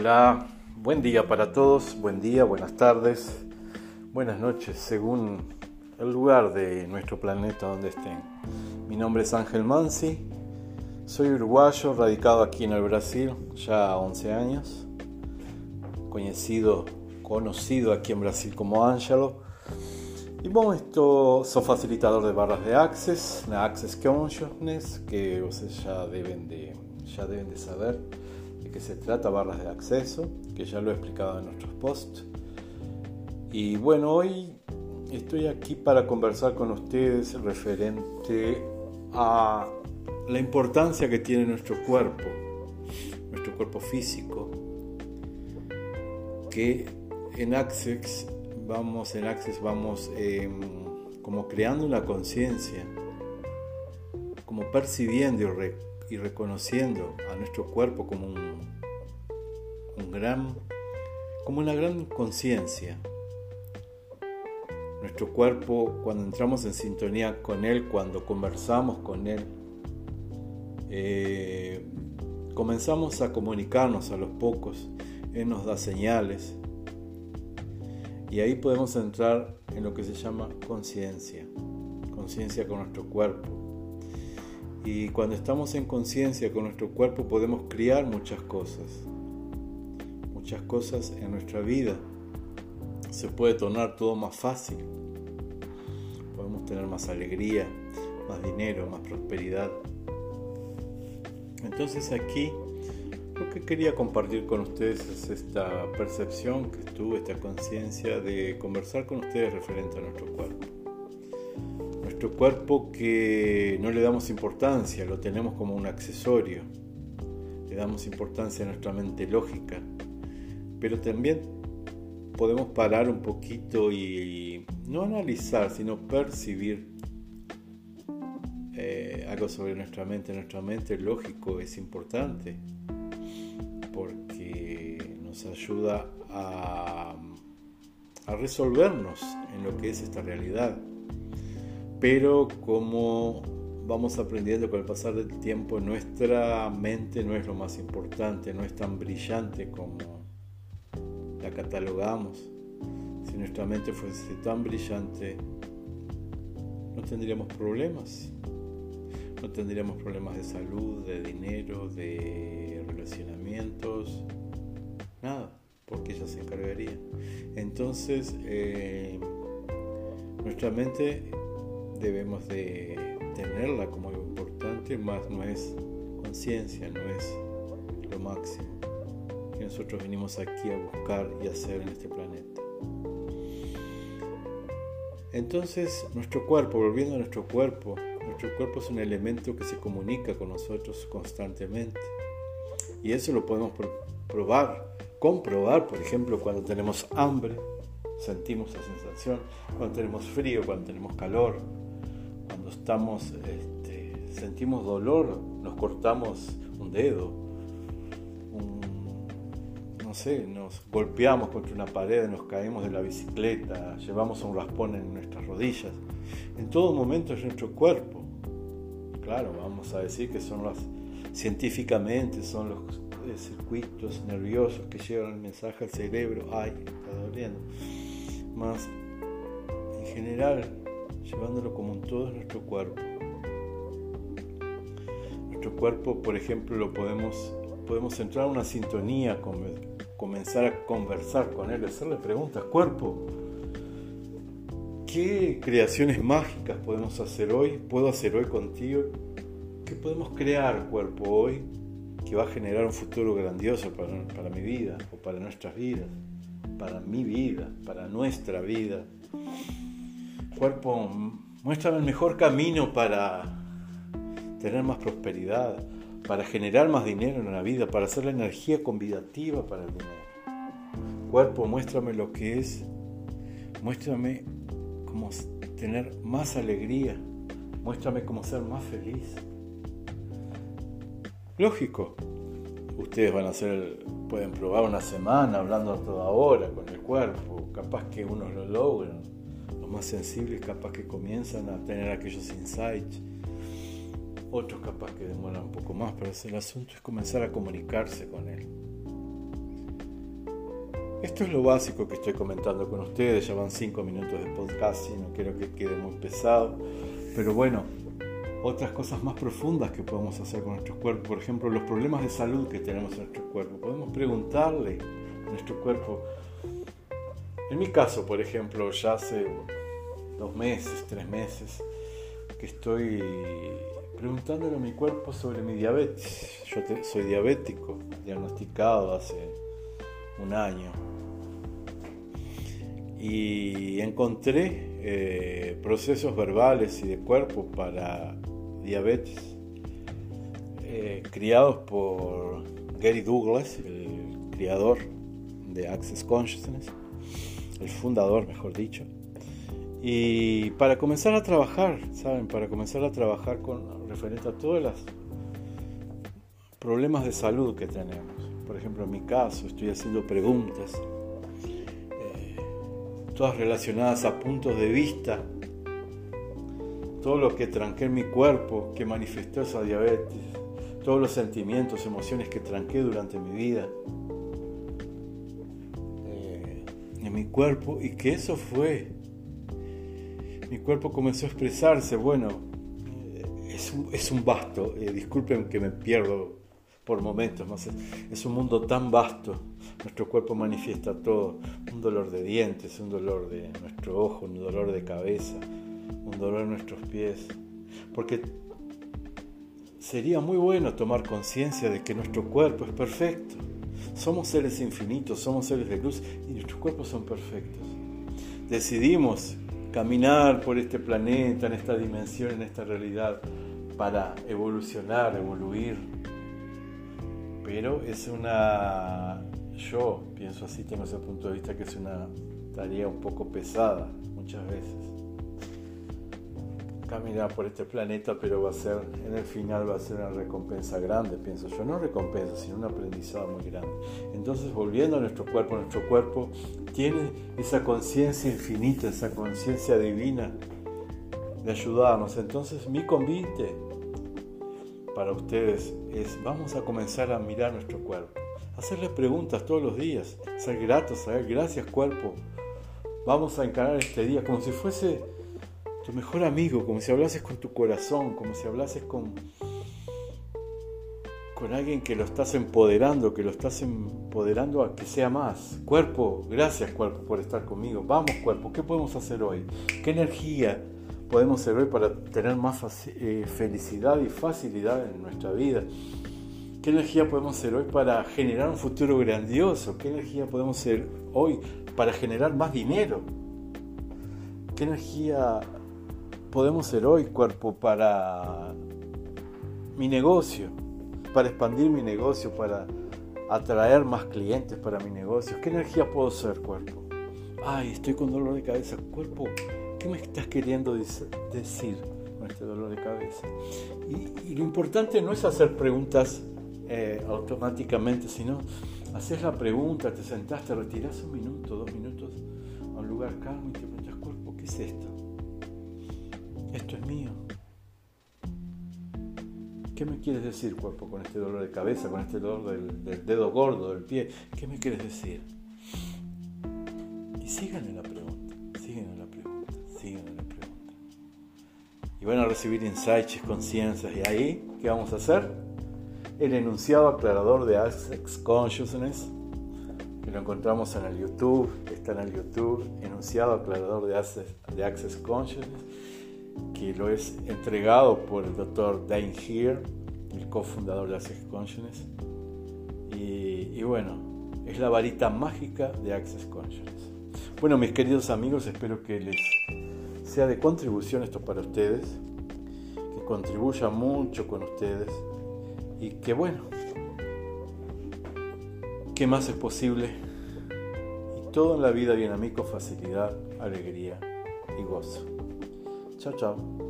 Hola, buen día para todos, buen día, buenas tardes, buenas noches, según el lugar de nuestro planeta donde estén. Mi nombre es Ángel Mansi, soy uruguayo, radicado aquí en el Brasil ya 11 años, conocido, conocido aquí en Brasil como Angelo. Y bueno, esto soy facilitador de barras de Access, la Access Consciousness, que ustedes ya deben de, ya deben de saber que se trata, barras de acceso, que ya lo he explicado en nuestros posts. Y bueno, hoy estoy aquí para conversar con ustedes referente a la importancia que tiene nuestro cuerpo, nuestro cuerpo físico, que en Access vamos, en Access vamos em, como creando una conciencia, como percibiendo y y reconociendo a nuestro cuerpo como un, gran, como una gran conciencia. Nuestro cuerpo, cuando entramos en sintonía con él, cuando conversamos con él, eh, comenzamos a comunicarnos a los pocos, él nos da señales y ahí podemos entrar en lo que se llama conciencia, conciencia con nuestro cuerpo y cuando estamos en conciencia con nuestro cuerpo podemos criar muchas cosas, muchas cosas en nuestra vida. Se puede tornar todo más fácil. Podemos tener más alegría, más dinero, más prosperidad. Entonces aquí lo que quería compartir con ustedes es esta percepción que tuve, esta conciencia de conversar con ustedes referente a nuestro cuerpo nuestro cuerpo que no le damos importancia, lo tenemos como un accesorio, le damos importancia a nuestra mente lógica, pero también podemos parar un poquito y no analizar, sino percibir eh, algo sobre nuestra mente. Nuestra mente lógico es importante porque nos ayuda a, a resolvernos en lo que es esta realidad pero como vamos aprendiendo con el pasar del tiempo, nuestra mente no es lo más importante, no es tan brillante como la catalogamos. Si nuestra mente fuese tan brillante, no tendríamos problemas. No tendríamos problemas de salud, de dinero, de relacionamientos, nada, porque ella se encargaría. Entonces, eh, nuestra mente debemos de tenerla como importante, más no es conciencia, no es lo máximo que nosotros venimos aquí a buscar y hacer en este planeta. Entonces, nuestro cuerpo, volviendo a nuestro cuerpo, nuestro cuerpo es un elemento que se comunica con nosotros constantemente. Y eso lo podemos probar, comprobar, por ejemplo, cuando tenemos hambre, sentimos esa sensación, cuando tenemos frío, cuando tenemos calor, estamos, este, sentimos dolor, nos cortamos un dedo, no sé, nos golpeamos contra una pared, nos caemos de la bicicleta, llevamos un raspón en nuestras rodillas. En todo momento es nuestro cuerpo. Claro, vamos a decir que son las, científicamente, son los eh, circuitos nerviosos que llevan el mensaje al cerebro, ay, está doliendo. Más, en general, llevándolo como un todo en nuestro cuerpo. Nuestro cuerpo, por ejemplo, lo podemos, podemos entrar en una sintonía, comenzar a conversar con él, hacerle preguntas, cuerpo, ¿qué creaciones mágicas podemos hacer hoy? ¿Puedo hacer hoy contigo? ¿Qué podemos crear, cuerpo, hoy que va a generar un futuro grandioso para, para mi vida o para nuestras vidas? Para mi vida, para nuestra vida cuerpo, muéstrame el mejor camino para tener más prosperidad, para generar más dinero en la vida, para hacer la energía convidativa para el dinero. Cuerpo, muéstrame lo que es, muéstrame cómo tener más alegría, muéstrame cómo ser más feliz. Lógico, ustedes van a hacer, pueden probar una semana hablando a toda hora con el cuerpo, capaz que unos lo logran, más sensibles capaz que comienzan a tener aquellos insights, otros capaz que demoran un poco más, pero el asunto es comenzar a comunicarse con él. esto es lo básico que estoy comentando con ustedes. Ya van cinco minutos de podcast y no quiero que quede muy pesado. Pero bueno, otras cosas más profundas que podemos hacer con nuestro cuerpo. Por ejemplo, los problemas de salud que tenemos en nuestro cuerpo. Podemos preguntarle a nuestro cuerpo. En mi caso, por ejemplo, ya hace dos meses, tres meses, que estoy preguntándole a mi cuerpo sobre mi diabetes. Yo soy diabético, diagnosticado hace un año. Y encontré eh, procesos verbales y de cuerpo para diabetes, eh, criados por Gary Douglas, el creador de Access Consciousness, el fundador, mejor dicho. Y para comenzar a trabajar, ¿saben? Para comenzar a trabajar con referente a todos los problemas de salud que tenemos. Por ejemplo, en mi caso, estoy haciendo preguntas, eh, todas relacionadas a puntos de vista todo lo que tranqué en mi cuerpo, que manifestó esa diabetes, todos los sentimientos, emociones que tranqué durante mi vida cuerpo y que eso fue. Mi cuerpo comenzó a expresarse, bueno, eh, es, un, es, un, vasto, eh, disculpen que me pierdo por momentos, es un mundo tan vasto, nuestro cuerpo manifiesta todo, un dolor de dientes, un dolor de nuestro ojo, un dolor de cabeza, un dolor en nuestros pies, porque sería muy bueno tomar conciencia de que nuestro cuerpo es perfecto. Somos seres infinitos, somos seres de luz y nuestros cuerpos son perfectos. Decidimos caminar por este planeta, en esta dimensión, en esta realidad, para evolucionar, evoluir. Pero es una, yo pienso así, tengo ese punto de vista que es una tarea un poco pesada muchas veces caminar por este planeta, pero va a ser, en el final va a ser una recompensa grande, pienso yo, no recompensa, sino un aprendizado muy grande. Entonces, volviendo a nuestro cuerpo, nuestro cuerpo tiene esa conciencia infinita, esa conciencia divina de ayudarnos. Entonces, mi convite para ustedes es, vamos a comenzar a mirar nuestro cuerpo, hacerle preguntas todos los días, ser gratos, saber gracias cuerpo. Vamos a encarar este día como si fuese tu mejor amigo, como si hablases con tu corazón, como si hablases con, con alguien que lo estás empoderando, que lo estás empoderando a que sea más. Cuerpo, gracias cuerpo por estar conmigo. Vamos cuerpo, ¿qué podemos hacer hoy? ¿Qué energía podemos hacer hoy para tener más eh, felicidad y facilidad en nuestra vida? ¿Qué energía podemos hacer hoy para generar un futuro grandioso? ¿Qué energía podemos hacer hoy para generar más dinero? ¿Qué energía podemos ser hoy cuerpo para mi negocio, para expandir mi negocio, para atraer más clientes para mi negocio? ¿Qué energía puedo ser cuerpo? Ay, estoy con dolor de cabeza. Cuerpo, ¿qué me estás queriendo decir con este dolor de cabeza? Y, lo importante no es hacer preguntas eh, automáticamente, sino hacer la pregunta, te sentaste, retiras un minuto, dos minutos a un lugar calmo y te preguntas, cuerpo, ¿qué es esto? Esto es mío. ¿Qué me quieres decir, cuerpo, con este dolor de cabeza, con este dolor del, dedo gordo, del pie? ¿Qué me quieres decir? Y síganle la pregunta, síganle la pregunta, síganle la pregunta. Y van a recibir insights, conciencias. ¿Y ahí qué vamos a hacer? El enunciado aclarador de Access Consciousness, que lo encontramos en el YouTube, está en el YouTube, enunciado aclarador de de Access Consciousness que lo es entregado por el doctor Dane Heer, el cofundador de Access Consciousness. Y, bueno, es la varita mágica de Access Consciousness. Bueno, mis queridos amigos, espero que les sea de contribución esto para ustedes, que contribuya mucho con ustedes y que bueno, ¿qué más es posible? Y todo en la vida viene a mí con facilidad, alegría y gozo. Ciao ciao.